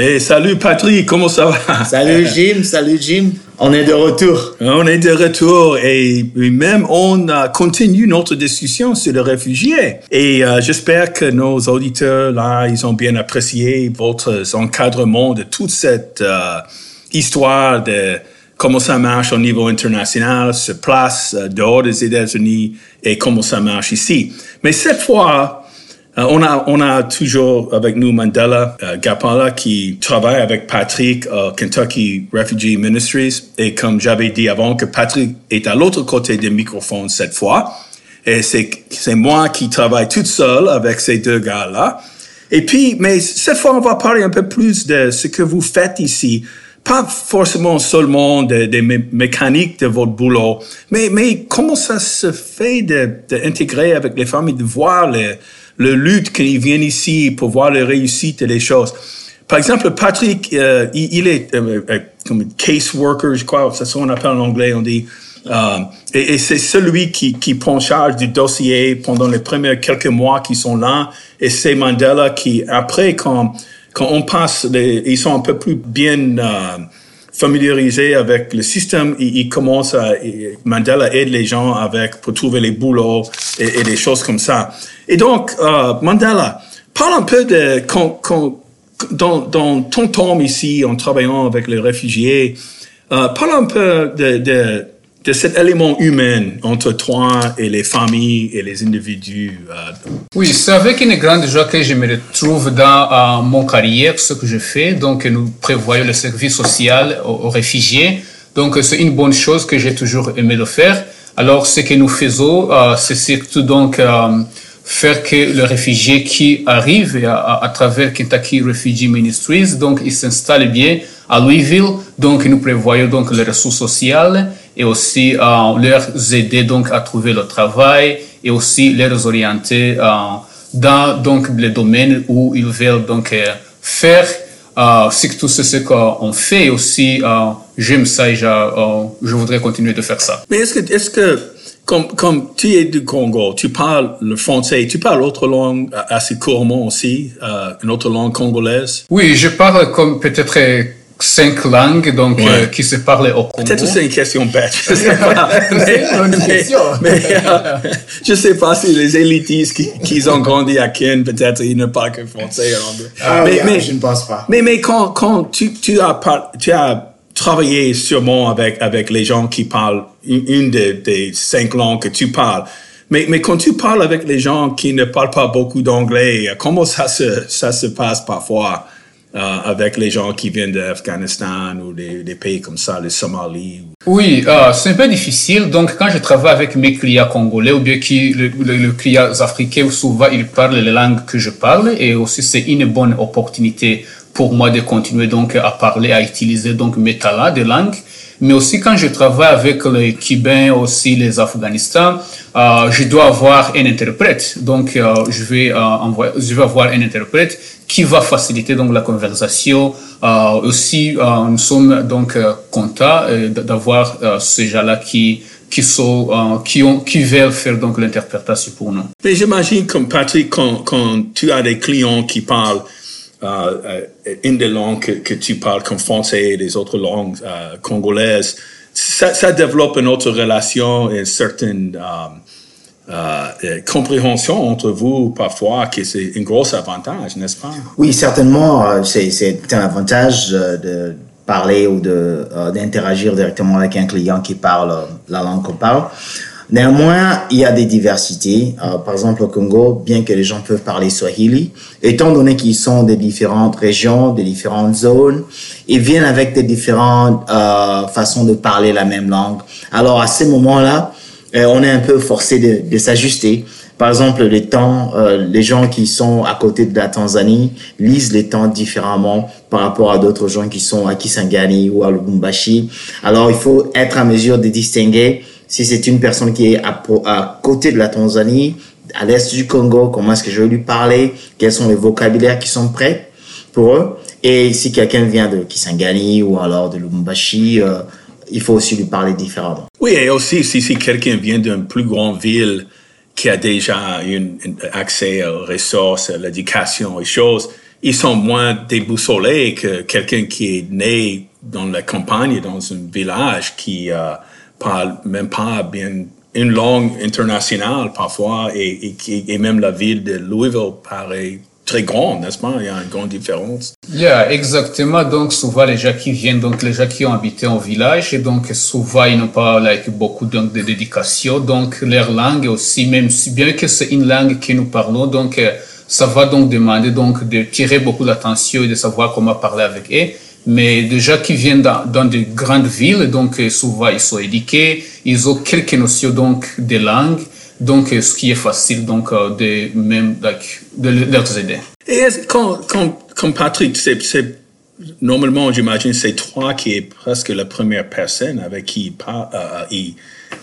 Hey, salut Patrick, comment ça va? Salut Jim, salut Jim. On est de retour. On est de retour et même on continue notre discussion sur les réfugiés. Et euh, j'espère que nos auditeurs là, ils ont bien apprécié votre encadrement de toute cette euh, histoire de comment ça marche au niveau international, se place euh, dehors des États-Unis et comment ça marche ici. Mais cette fois, on, a, on a toujours avec nous Mandela euh, Gapala qui travaille avec Patrick au Kentucky Refugee Ministries. Et comme j'avais dit avant, que Patrick est à l'autre côté des microphones cette fois. Et c'est, c'est moi qui travaille toute seule avec ces deux gars-là. Et puis, mais cette fois, on va parler un peu plus de ce que vous faites ici. Pas forcément seulement des de mécaniques de votre boulot, mais, mais comment ça se fait d'intégrer avec les familles, de voir les, le lutte qu'ils viennent ici pour voir les réussites et les choses? Par exemple, Patrick, euh, il, est euh, euh, comme case worker, je crois, c'est ça qu'on appelle en anglais, on dit. et, et c'est celui qui, qui prend charge du dossier pendant les premiers quelques mois qui sont là. Et c'est Mandela qui, après, quand, quand on passe, ils sont un peu plus bien familiarisés avec le système, il, il commence à, Mandela aide les gens avec, pour trouver les boulots et, et des choses comme ça. Et donc, euh, Mandela, parle un peu de, quand, quand, dans, dans ton temps ici, en travaillant avec les réfugiés, euh, parle un peu de, de, cet élément humain entre toi et les familles et les individus. Euh. Oui, c'est avec une grande joie que je me retrouve dans euh, mon carrière, ce que je fais. Donc, nous prévoyons le service social aux, réfugiés. Donc, c'est une bonne chose que j'ai toujours aimé de faire. Alors, ce que nous faisons, euh, c'est surtout donc faire que le réfugié qui arrive à, à, travers Kentucky Refugee Ministries, donc il s'installe bien à Louisville. Donc nous prévoyons donc les ressources sociales et aussi euh, leur aider donc à trouver le travail et aussi les orienter euh, dans donc les domaines où ils veulent donc euh, faire euh, surtout c'est ce qu'on fait aussi euh, j'aime ça et je, euh, je voudrais continuer de faire ça. Mais est-ce que est-ce que comme, comme tu es du Congo, tu parles le français, tu parles autre langue assez couramment aussi, euh, une autre langue congolaise? Oui, je parle comme peut-être cinq langues donc Ouais. euh, qui se parlent au Congo. Peut-être que c'est une question bête, je sais pas. mais, une question. mais, euh, je sais pas si les élitistes qui, qui ont grandi à Ken, peut-être ils ne parlent que français et anglais. Ah, mais, je ne pense pas. mais, mais quand, quand tu, tu as par- tu as travaillé sûrement avec, avec les gens qui parlent une, une des, des cinq langues que tu parles. Mais, mais quand tu parles avec les gens qui ne parlent pas beaucoup d'anglais, comment ça se, ça se passe parfois? Euh, avec les gens qui viennent d'Afghanistan ou des, pays comme ça, les Somalie? Oui, euh, c'est un peu difficile. Donc, quand je travaille avec mes clients congolais ou bien qui, le clients africains, souvent ils parlent les langues que je parle et aussi c'est une bonne opportunité pour moi de continuer donc à parler, à utiliser donc mes talents de langue. Mais aussi quand je travaille avec les Cubains, aussi les Afghanistans, euh, je dois avoir un interprète. Donc, euh, je vais euh, envoyer, je vais avoir un interprète qui va faciliter donc la conversation. Euh, aussi, euh, nous sommes donc euh, contents d'avoir ces gens-là qui qui sont euh, qui ont qui veulent faire donc l'interprétation pour nous. Mais j'imagine comme Patrick, quand, quand tu as des clients qui parlent une des langues que, tu parles comme français et les autres langues euh, congolaises, ça, développe une autre relation et une certaine euh, euh, compréhension entre vous parfois, que c'est un gros avantage, n'est-ce pas? Oui, certainement, euh, c'est un avantage euh, de parler ou euh, d'interagir directement avec un client qui parle euh, la langue qu'on parle. Néanmoins, il y a des diversités. Euh, par exemple, au Congo, bien que les gens peuvent parler Swahili, étant donné qu'ils sont des différentes régions, des différentes zones, ils viennent avec des différentes euh, façons de parler la même langue. Alors, à ces moments-là, euh, on est un peu forcé de, de s'ajuster Par exemple, les temps, euh, les gens qui sont à côté de la Tanzanie lisent les temps différemment par rapport à d'autres gens qui sont à Kisangani ou à Lubumbashi. Alors, il faut être à mesure de distinguer si c'est une personne qui est à, côté de la Tanzanie, à l'est du Congo, comment est-ce que je vais lui parler, quels sont les vocabulaires qui sont prêts pour eux? Et si quelqu'un vient de Kisangani ou alors de Lubumbashi, euh, il faut aussi lui parler différemment. Oui, et aussi si, quelqu'un vient d'une plus grande ville qui a déjà un accès aux ressources, à l'éducation et choses, ils sont moins déboussolés que quelqu'un qui est né dans la campagne, dans un village qui euh, même pas bien une langue internationale parfois et, et, même la ville de Louisville paraît très grande, n'est-ce pas? Il y a une grande différence. Yeah, exactement. Donc, souvent, les gens qui viennent, donc, les gens qui ont habité en village, et donc, souvent, ils n'ont pas, like, beaucoup donc, de dédication. Donc, leur langue aussi, même si bien que c'est une langue que nous parlons, donc, euh, ça va donc demander, donc, de tirer beaucoup d'attention et de savoir comment parler avec eux. Mais déjà qui viennent dans, dans de grandes villes, donc, euh, souvent, ils sont éduqués, ils ont quelques notions, donc, de langue. Donc, ce qui est facile, donc, de même, de leur aider. Et quand, quand, quand Patrick, c'est, normalement, j'imagine, c'est toi qui est presque la première personne avec qui euh, ils,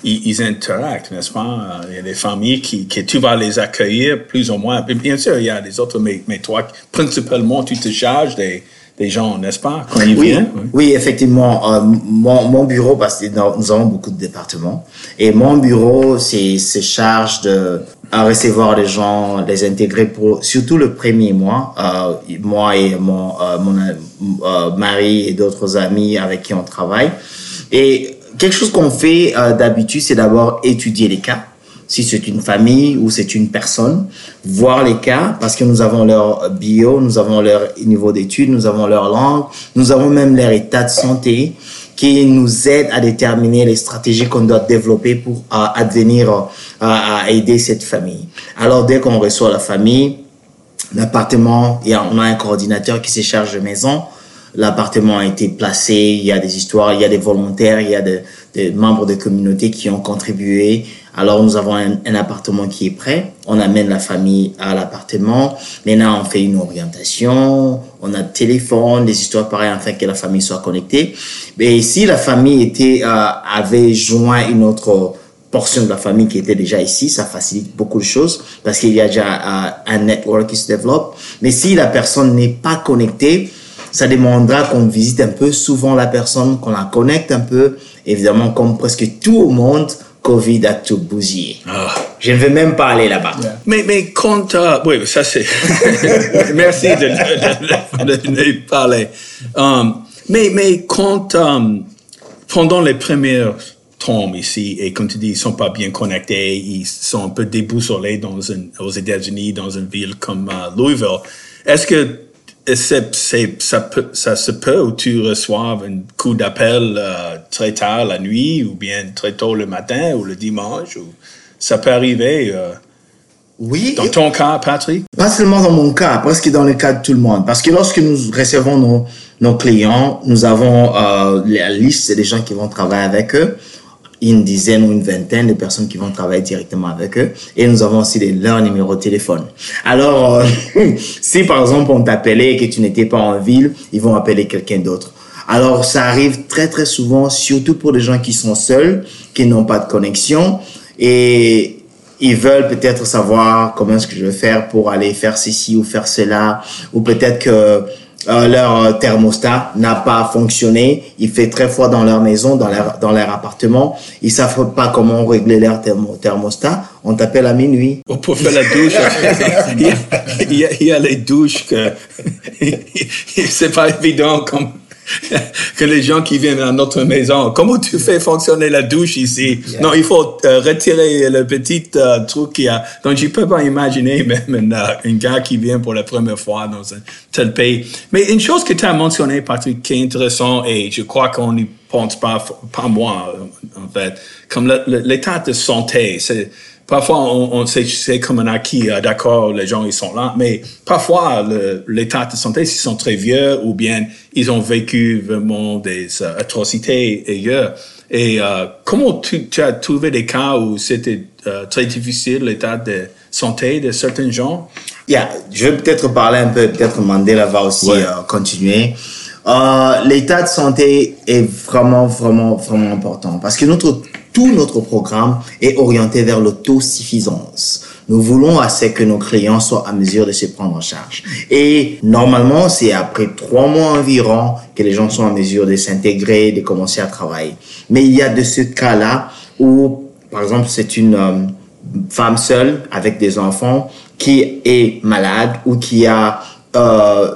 ils, interactent, n'est-ce pas? Il y a des familles qui, qui, tu vas les accueillir plus ou moins. Bien sûr, il y a des autres, mais, mais toi, principalement, tu te charges des, des gens, n'est-ce pas, quand ils oui, viennent? Oui, oui effectivement. Euh, mon, mon, bureau, parce que nous avons beaucoup de départements, et mon bureau c'est se charge de recevoir les gens, les intégrer pour surtout le premier mois. Euh, moi et mon, euh, mon euh, mari et d'autres amis avec qui on travaille. Et quelque chose qu'on fait d'habitude, c'est d'abord étudier les cas si c'est une famille ou c'est une personne, voir les cas parce que nous avons leur bio, nous avons leur niveau d'études, nous avons leur langue, nous avons même leur état de santé qui nous aide à déterminer les stratégies qu'on doit développer pour advenir à aider cette famille. Alors dès qu'on reçoit la famille, l'appartement, on a un coordinateur qui se charge de maison, l'appartement a été placé, il y a des histoires, il y a des volontaires, il y a des, membres de communauté qui ont contribué alors nous avons un, appartement qui est prêt, on amène la famille à l'appartement, maintenant on fait une orientation, on a téléphone, des histoires pareilles afin que la famille soit connectée. Mais si la famille était euh, avait joint une autre portion de la famille qui était déjà ici, ça facilite beaucoup de choses parce qu'il y a déjà euh, un network qui se développe. Mais si la personne n'est pas connectée, ça demandera qu'on visite un peu souvent la personne, qu'on la connecte un peu. Évidemment, comme presque tout le monde, Covid a tout bousillé. Ah. Je ne veux même pas aller là-bas. Yeah. Mais, mais quand... Uh, oui, ça c'est... Merci de, de, de, de, parler. Um, mais, mais quand... Um, pendant les premières temps ici, et comme tu dis, ils sont pas bien connectés, ils sont un peu déboussolés dans une, aux États-Unis, dans une ville comme uh, Louisville, est-ce que c'est, ça, peut, ça se peut où tu reçoives un coup d'appel euh, très tard la nuit ou bien très tôt le matin ou le dimanche. Ou, ça peut arriver. Euh, oui. Dans ton cas, Patrick? Pas seulement dans mon cas, presque dans le cas de tout le monde. Parce que lorsque nous recevons nos, nos clients, nous avons euh, la liste des gens qui vont travailler avec eux une dizaine ou une vingtaine de personnes qui vont travailler directement avec eux. Et nous avons aussi des, leur numéro de téléphone. Alors, euh, si par exemple on t'appelait et que tu n'étais pas en ville, ils vont appeler quelqu'un d'autre. Alors, ça arrive très très souvent, surtout pour des gens qui sont seuls, qui n'ont pas de connexion et ils veulent peut-être savoir comment est-ce que je vais faire pour aller faire ceci ou faire cela, ou peut-être que euh, leur thermostat n'a pas fonctionné. Il fait très froid dans leur maison, dans leur, dans leur appartement. Ils savent pas comment régler leur thermostat. On t'appelle à minuit. Oh, pour faire la douche. il, y a, il, y a, il, y a, les douches que c'est pas évident comme que les gens qui viennent à notre maison. Comment tu fais fonctionner la douche ici? Yeah. Non, il faut euh, retirer le petit euh, truc qu'il y a. Donc, je peux pas imaginer même un, un, gars qui vient pour la première fois dans un tel pays. Mais une chose que tu as mentionné, Patrick, qui est intéressant, et je crois qu'on n'y pense pas, pas moi, en fait, comme l'état de santé, c'est, Parfois, on, on c'est comme un acquis, euh, d'accord, les gens, ils sont là, mais parfois, l'état de santé, s'ils sont très vieux ou bien ils ont vécu vraiment des euh, atrocités ailleurs. Et euh, comment tu, tu, as trouvé des cas où c'était euh, très difficile, l'état de santé de certains gens? Yeah, je vais peut-être parler un peu, peut-être Mandela va aussi Ouais. euh, continuer. Euh, L'état de santé est vraiment, vraiment, vraiment important parce que notre, tout notre programme est orienté vers l'autosuffisance. Nous voulons assez que nos clients soient à mesure de se prendre en charge. Et normalement, c'est après trois mois environ que les gens sont en mesure de s'intégrer, de commencer à travailler. Mais il y a de ce cas-là où, par exemple, c'est une euh, femme seule avec des enfants qui est malade ou qui a euh,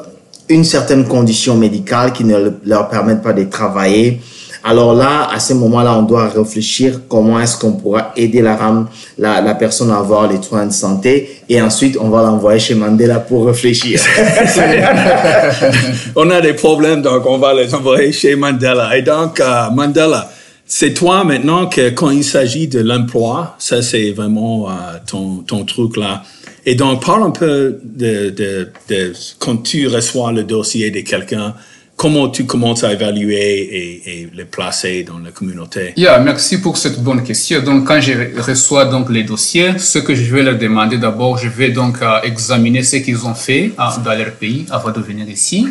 une certaine condition médicale qui ne le- leur permet pas de travailler. Alors là, à ce moment-là, on doit réfléchir comment est-ce qu'on pourra aider la femme, la, la personne à avoir les soins de santé et ensuite on va l'envoyer chez Mandela pour réfléchir. on a des problèmes, donc on va les envoyer chez Mandela. Et donc, euh, Mandela, c'est toi maintenant que quand il s'agit de l'emploi, ça c'est vraiment euh, ton, ton truc là. Et donc, parle un peu de, de, de quand tu reçois le dossier de quelqu'un, comment tu commences à évaluer et, et le placer dans la communauté? Yeah, merci pour cette bonne question. Donc, quand je reçois donc les dossiers, ce que je vais leur demander d'abord, je vais donc euh, examiner ce qu'ils ont fait euh, dans leur pays avant de venir ici,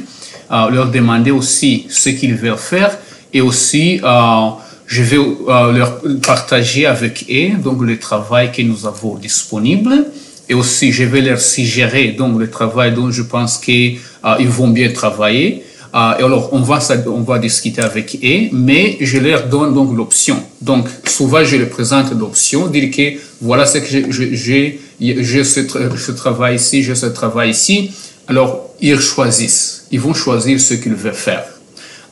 Euh, leur demander aussi ce qu'ils veulent faire et aussi euh, je vais leur partager avec eux donc le travail que nous avons disponible et aussi je vais leur suggérer donc le travail dont je pense qu'ils vont bien travailler. Euh, et alors, on va, on va discuter avec eux, mais je leur donne donc l'option. Donc, souvent, je leur présente l'option, dire que voilà ce que j'ai, j'ai, ce, tra- ce travail ici, j'ai ce travail ici. Alors, ils choisissent. Ils vont choisir ce qu'ils veulent faire.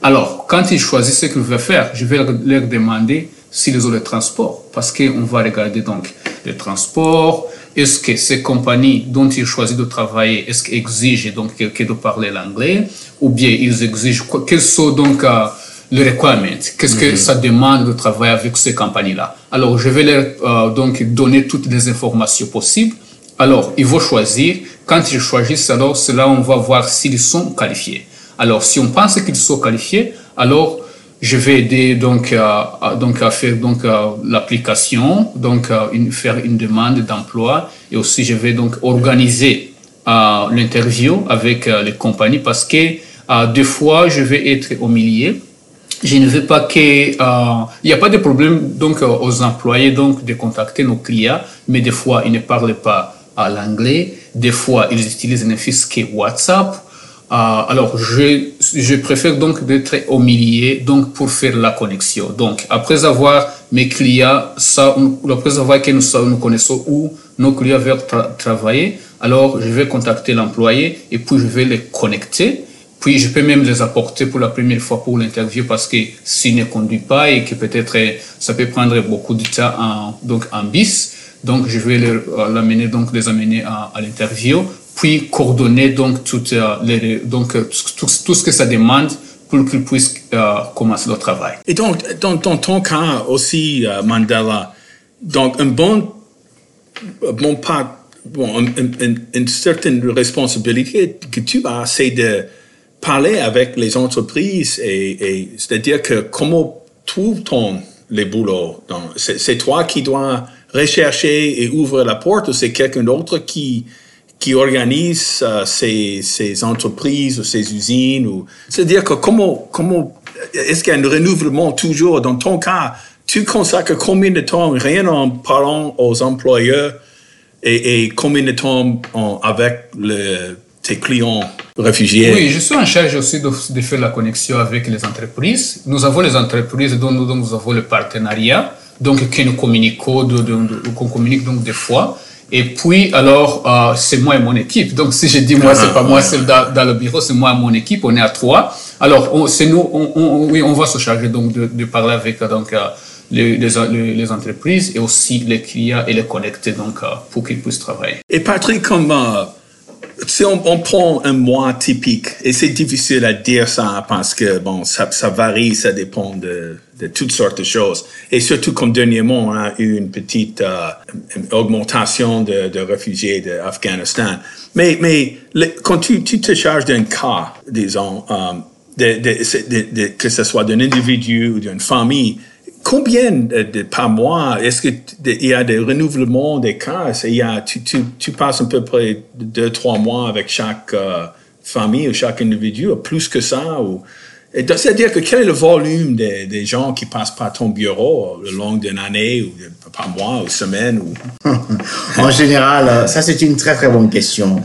Alors, quand ils choisissent ce qu'ils veulent faire, je vais leur demander s'ils ont le transport. Parce qu'on va regarder donc le transport. Est-ce que ces compagnies dont ils choisissent de travailler, est-ce qu'elles exigent donc quelqu'un de parler l'anglais ou bien ils exigent quels sont donc euh, les requirements? Qu'est-ce que ça demande de travailler avec ces compagnies-là? Alors, je vais leur euh, donc donner toutes les informations possibles. Alors, ils vont choisir. Quand ils choisissent, alors où on va voir s'ils sont qualifiés. Alors, si on pense qu'ils sont qualifiés, alors je vais aider donc à, donc à faire donc euh, l'application, donc euh, faire une demande d'emploi et aussi je vais donc organiser euh, l'interview avec les compagnies parce que des fois je vais être au milieu. Je ne veux pas que il n'y a pas de problème donc aux employés donc de contacter nos clients mais des fois ils ne parlent pas à l'anglais des fois ils utilisent ne fût-ce que WhatsApp alors je je préfère donc d'être au milieu donc pour faire la connexion. Donc après avoir mes clients ça après avoir que nous, nous connaissons où nos clients veulent tra- travailler alors je vais contacter l'employé et puis je vais les connecter. Puis je peux même les apporter pour la première fois pour l'interview parce que s'il ne conduit pas et que peut-être euh, ça peut prendre beaucoup de temps en, donc en bis, donc je vais euh, l'amener donc les amener à l'interview, puis coordonner donc tout euh, les, donc euh, tout, ce que ça demande pour qu'ils puissent euh, commencer le travail. Et donc, dans, ton cas aussi, euh, Mandela, donc un bon, bon pas, bon, un- un- un- une certaine responsabilité que tu as, c'est de parler avec les entreprises et, c'est-à-dire que comment trouve-t-on les boulots? C'est toi qui dois rechercher et ouvrir la porte ou c'est quelqu'un d'autre qui, qui organise euh, ces, entreprises ou ces usines ou c'est-à-dire que comment comment est-ce qu'il y a un renouvellement toujours dans ton cas? Tu consacres combien de temps rien en parlant aux employeurs et, combien de temps avec le, tes clients réfugiés? Oui, je suis en charge aussi de, faire la connexion avec les entreprises. Nous avons les entreprises dont nous, avons le partenariat, donc que nous de- qu'on communique donc des fois. Et puis, alors, euh, c'est moi et mon équipe. Donc, si je dis moi, c'est pas moi, c'est dans, dans le bureau, c'est moi et mon équipe. On est à trois. Alors, c'est nous, on, on- oui, on va se charger donc de, de parler avec euh, donc, euh, les, les, les- les entreprises et aussi les clients et les connecter donc, pour qu'ils puissent travailler. Et Patrick, comme euh, si on, on prend un mois typique, et c'est difficile à dire ça parce que bon, ça, ça varie, ça dépend de, de toutes sortes de choses. Et surtout comme dernièrement, on a eu une petite euh, augmentation de, de réfugiés d'Afghanistan. Mais, mais quand tu, te charges d'un cas, disons, euh, que ce soit d'un individu ou d'une famille, combien de, par mois est-ce qu'il y a des renouvellements des cas? Y a, tu, tu, passes à peu près deux, trois mois avec chaque euh, famille ou chaque individu, plus que ça? C'est-à-dire que quel est le volume des, des, gens qui passent par ton bureau le long d'une année ou par mois ou semaine? Ou... en général, euh, ça c'est une très très bonne question.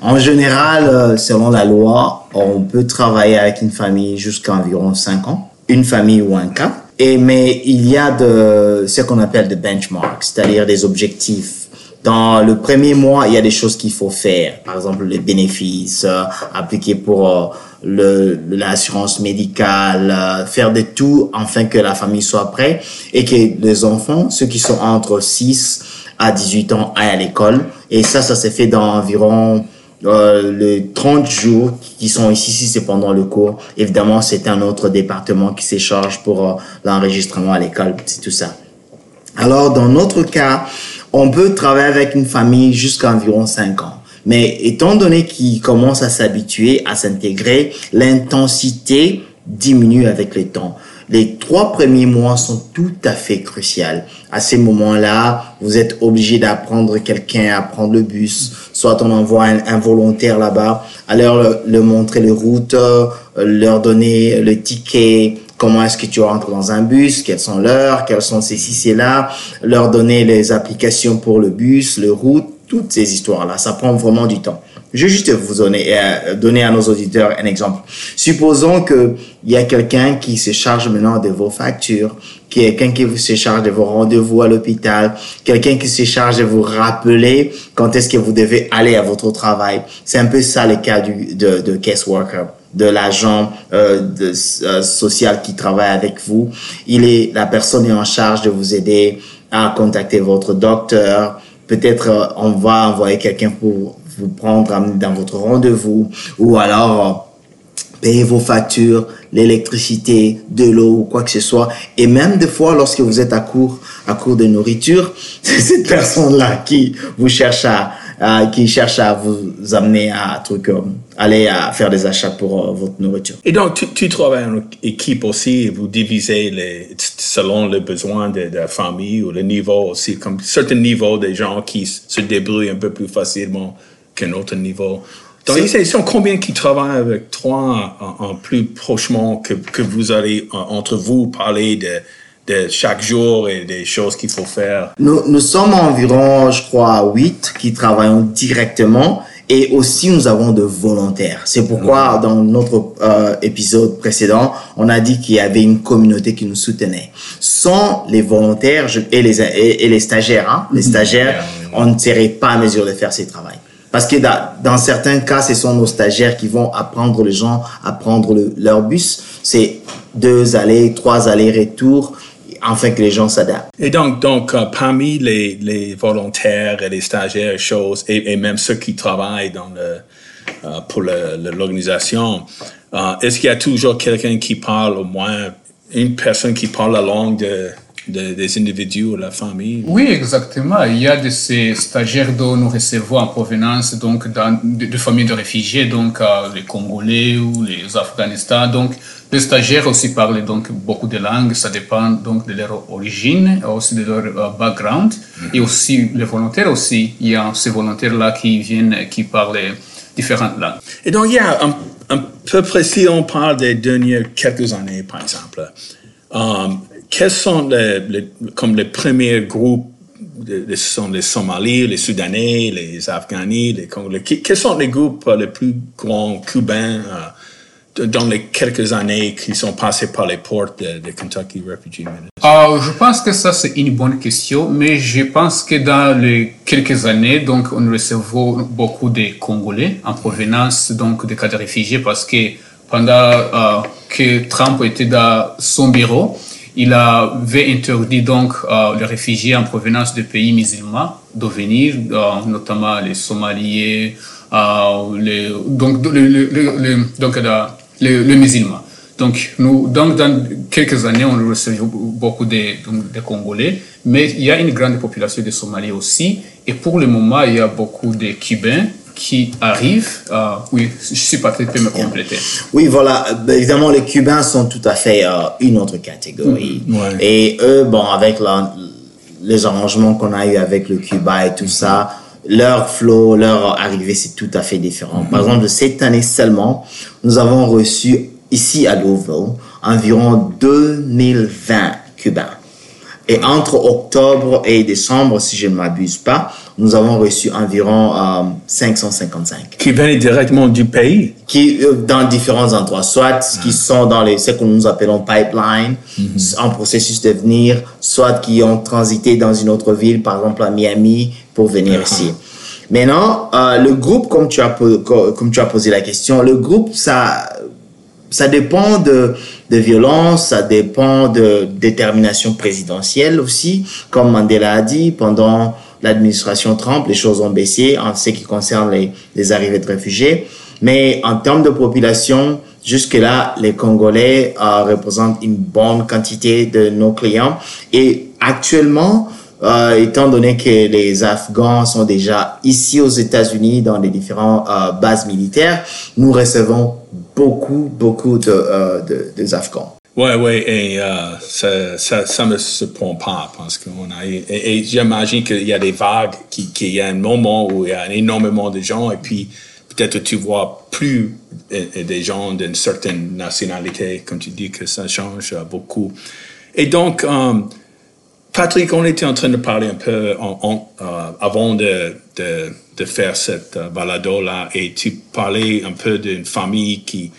En général, euh, selon la loi, on peut travailler avec une famille jusqu'à environ 5 ans, une famille ou un cas. Et, mais il y a de, ce qu'on appelle des benchmarks, c'est-à-dire des objectifs. Dans le premier mois, il y a des choses qu'il faut faire. Par exemple, les bénéfices, euh, appliquer pour euh, le, l'assurance médicale, euh, faire de tout afin que la famille soit prête et que les enfants, ceux qui sont entre 6 à 18 ans, aillent à l'école. Et ça, ça s'est fait dans environ euh, les 30 jours qui sont ici, si c'est pendant le cours, évidemment, c'est un autre département qui se charge pour euh, l'enregistrement à l'école, c'est tout ça. Alors, dans notre cas, on peut travailler avec une famille jusqu'à environ 5 ans. Mais étant donné qu'ils commencent à s'habituer, à s'intégrer, l'intensité diminue avec le temps les trois premiers mois sont tout à fait cruciaux. À ces moments-là, vous êtes obligé d'apprendre quelqu'un à prendre le bus, soit on envoie un, volontaire là-bas, à leur le montrer les routes, euh, leur donner le ticket, comment est-ce que tu rentres dans un bus, quelles sont l'heure, quelles sont ces ci, c'est là, leur donner les applications pour le bus, le route, toutes ces histoires-là. Ça prend vraiment du temps. Je vais juste vous donner, euh, donner à nos auditeurs un exemple. Supposons que il y a quelqu'un qui se charge maintenant de vos factures, quelqu'un qui se charge de vos rendez-vous à l'hôpital, quelqu'un qui se charge de vous rappeler quand est-ce que vous devez aller à votre travail. C'est un peu ça le cas du, de, de case worker de l'agent euh, euh, social qui travaille avec vous. Il est la personne est en charge de vous aider à contacter votre docteur. Peut-être euh, on va envoyer quelqu'un pour vous prendre dans votre rendez-vous ou alors euh, payer vos factures, l'électricité, de l'eau ou quoi que ce soit. Et même des fois, lorsque vous êtes à court, à court de nourriture, c'est cette personne-là qui vous cherche à, qui cherche à vous amener à truc, euh, aller à faire des achats pour euh, votre nourriture. Et donc, tu, tu, travailles en équipe aussi, vous divisez les, selon les besoins de, de, la famille ou le niveau aussi, comme certains niveaux des gens qui se débrouillent un peu plus facilement qu'un autre niveau. Donc, ils sont combien qui travaillent avec toi en, plus prochement que, que vous allez entre vous parler de, de chaque jour et des choses qu'il faut faire? Nous, nous sommes environ, je crois, huit qui travaillent directement et aussi nous avons de volontaires. C'est pourquoi dans notre euh, épisode précédent, on a dit qu'il y avait une communauté qui nous soutenait. Sans les volontaires et les, et, les stagiaires, hein, les stagiaires, on ne serait pas à mesure de faire ce travail. Parce que dans, certains cas, ce sont nos stagiaires qui vont apprendre les gens à prendre leur bus. C'est deux allées, trois allers-retours afin que les gens s'adaptent. Et donc, donc euh, parmi les, les, volontaires et les stagiaires, choses, et, même ceux qui travaillent dans le, euh, pour l'organisation, euh, est-ce qu'il y a toujours quelqu'un qui parle au moins, une personne qui parle la langue de, des individus ou la famille? Oui, exactement. Il y a de ces stagiaires dont nous recevons en provenance donc, de, familles de réfugiés, donc euh, les Congolais ou les Afghanistans. Donc, les stagiaires aussi parlent donc beaucoup de langues, ça dépend donc de leur origine, aussi de leur euh, background. Mhm. Et aussi, les volontaires aussi, il y a ces volontaires-là qui viennent, qui parlent différentes langues. Et donc, il y a un, un peu près, si on parle des dernières quelques années, par exemple, um, quels sont les, comme les premiers groupes ce sont les Somalis, les Soudanais, les Afghans, les Congolais? Quels sont les groupes les plus grands cubains euh, dans les quelques années qui sont passés par les portes de, Kentucky Refugee uh, Je pense que ça, c'est une bonne question, mais je pense que dans les quelques années, donc, on recevait beaucoup de Congolais en provenance donc, des cas de réfugiés parce que pendant euh, que Trump était dans son bureau, il avait interdit donc euh, les réfugiés en provenance de pays musulmans de venir, euh, notamment les Somaliens, euh, les, donc le, le, donc nous, donc, dans quelques années, on recevait beaucoup de, de, Congolais, mais il y a une grande population de Somaliens aussi. Et pour le moment, il y a beaucoup de Cubains qui arrivent. Euh, oui, je suis pas très me compléter. Oui, voilà. Ben, évidemment, les Cubains sont tout à fait euh, une autre catégorie. Mm-hmm. Et eux, bon, avec les arrangements qu'on a eu avec le Cuba et tout ça, leur flow, leur arrivée, c'est tout à fait différent. Par exemple, cette année seulement, nous avons reçu ici à Louisville environ 2020 Cubains. Et entre octobre et décembre, si je ne m'abuse pas, nous avons reçu environ 555. Euh, qui viennent directement du pays? Qui, euh, dans différents endroits, soit qui ah. sont dans les, ce que nous appelons pipeline, mhm. en processus de venir, soit qui ont transité dans une autre ville, par exemple à Miami, pour venir ici. Maintenant, euh, le groupe, comme tu, as, comme tu as posé la question, le groupe, ça, ça dépend de, de violence, ça dépend de détermination présidentielle aussi. Comme Mandela a dit, pendant l'administration Trump, les choses ont baissé en ce qui concerne les, les arrivées de réfugiés. Mais en termes de population, jusque-là, les Congolais euh, représentent une bonne quantité de nos clients. Et actuellement, euh, étant donné que les Afghans sont déjà ici aux États-Unis dans les différentes euh, bases militaires, nous recevons beaucoup, beaucoup de, euh, de, des Afghans. Ouais, ouais, et euh, ça, ça, ça me surprend pas parce qu'on a et, et j'imagine qu'il y a des vagues, qu'il y a un moment où il y a énormément de gens et puis peut-être tu vois plus des gens d'une certaine nationalité, comme tu dis que ça change beaucoup. Et donc, euh, Patrick, on était en train de parler un peu euh, avant de, de, faire cette euh, balado-là et tu parlais un peu d'une famille qui,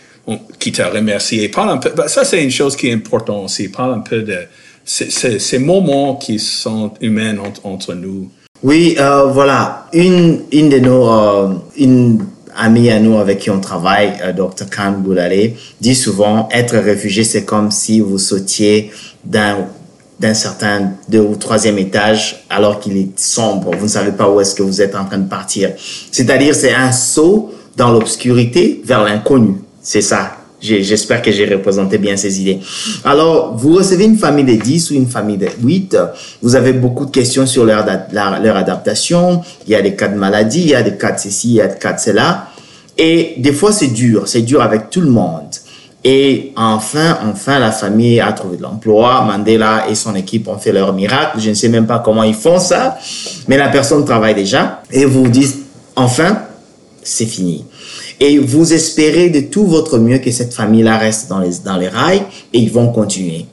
qui t'a remercié. Parle un peu, ben, ça c'est une chose qui est importante aussi. Parle un peu de ces, moments qui sont humains entre, nous. Oui, euh, voilà. Une, une de nos euh, une amie à nous avec qui on travaille, Dr. Khan Goulale, dit souvent être réfugié, c'est comme si vous sautiez d'un d'un certain deux ou troisième étage alors qu'il est sombre. Vous ne savez pas où est-ce que vous êtes en train de partir. C'est-à-dire, c'est un saut dans l'obscurité vers l'inconnu. C'est ça. J'espère que j'ai représenté bien ces idées. Alors, vous recevez une famille de 10 ou une famille de 8. Vous avez beaucoup de questions sur leur, leur adaptation. Il y a des cas de maladie, il y a des cas de ceci, il y a des cas de cela. Et des fois, c'est dur. C'est dur avec tout le monde. Et enfin, enfin, la famille a trouvé de l'emploi. Mandela et son équipe ont fait leur miracle. Je ne sais même pas comment ils font ça, mais la personne travaille déjà. Et vous dites, enfin, c'est fini. Et vous espérez de tout votre mieux que cette famille-là reste dans les, rails et ils vont continuer.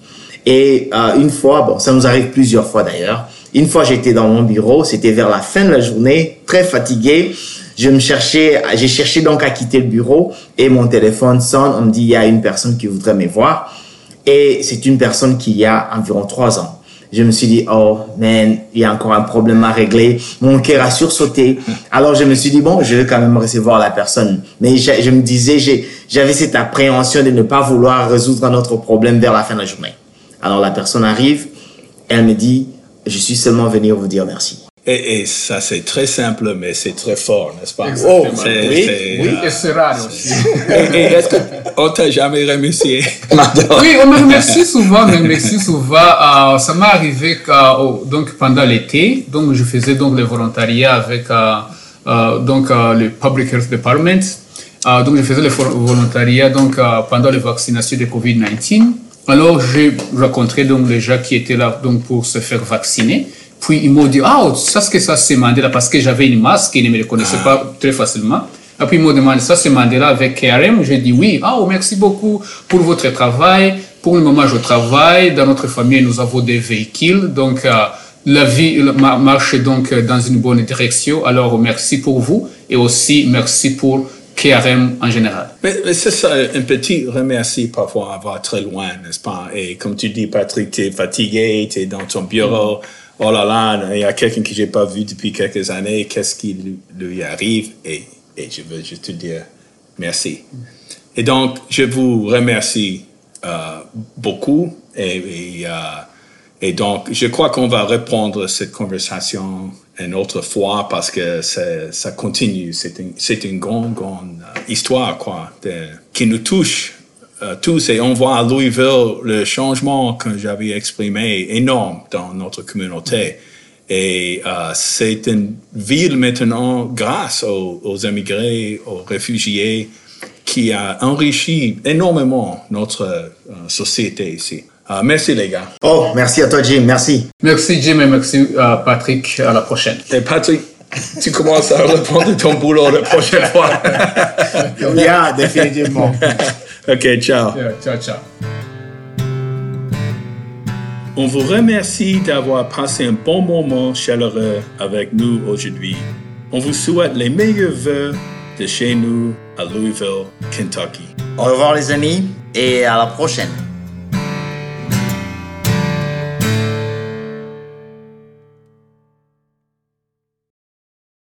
Et euh, une fois, bon, ça nous arrive plusieurs fois d'ailleurs. Une fois, j'étais dans mon bureau, c'était vers la fin de la journée, très fatigué je me cherchais, j'ai cherché donc à quitter le bureau et mon téléphone sonne. On me dit, il y a une personne qui voudrait me voir. Et c'est une personne qui a environ trois ans. Je me suis dit, oh, man, il y a encore un problème à régler. Mon cœur a sursauté. Alors, je me suis dit, bon, je vais quand même recevoir la personne. Mais je, je me disais, j'avais cette appréhension de ne pas vouloir résoudre notre problème vers la fin de la journée. Alors, la personne arrive. Elle me dit, je suis seulement venu vous dire merci. Et, ça, c'est très simple, mais c'est très fort, n'est-ce pas? Oh, oui, oui. Euh, et c'est rare aussi. et, est-ce qu'on t'a jamais remercié? oui, on me remercie souvent, on me remercie souvent. Euh, ça m'est arrivé donc pendant l'été, donc je faisais donc le volontariat avec euh, donc le Public Health Department. donc je faisais le volontariat donc pendant les vaccinations de Covid-19. Alors j'ai rencontré donc les gens qui étaient là donc pour se faire vacciner. Puis ils m'ont dit, ah, ça, ce que ça, c'est Mandela, parce que j'avais une masque, ils ne me reconnaissaient ah. pas très facilement. Et puis ils m'ont demandé, ça, c'est Mandela avec KRM. J'ai dit, oui, ah, oh, merci beaucoup pour votre travail. Pour le moment, je travaille. Dans notre famille, nous avons des véhicules. Donc, euh, la vie marche donc dans une bonne direction. Alors, merci pour vous et aussi merci pour KRM en général. Mais, c'est ça, un petit remercie parfois avoir très loin, n'est-ce pas? Et comme tu dis, Patrick, tu es fatigué, tu es dans ton bureau. Mm oh là là, il y a quelqu'un que j'ai pas vu depuis quelques années, qu'est-ce qui lui, arrive? Et, et, je veux juste te dire merci. Et donc, je vous remercie euh, beaucoup. Et, euh, et, donc, je crois qu'on va reprendre cette conversation une autre fois parce que ça continue. C'est une, une grande, grande euh, histoire, quoi, qui nous touche euh, tous et on voit à Louisville le changement que j'avais exprimé énorme dans notre communauté. Et euh, c'est une ville maintenant, grâce aux, aux immigrés, aux réfugiés, qui a enrichi énormément notre euh, société ici. Euh, merci les gars. Oh, merci à toi Jim, merci. Merci Jim et merci euh, Patrick. À la prochaine. Et Patrick, tu commences à reprendre ton boulot la prochaine fois. Yeah, définitivement. ok, ciao. Yeah, ciao, ciao. On vous remercie d'avoir passé un bon moment chaleureux avec nous aujourd'hui. On vous souhaite les meilleurs vœux de chez nous à Louisville, Kentucky. Au revoir les amis et à la prochaine.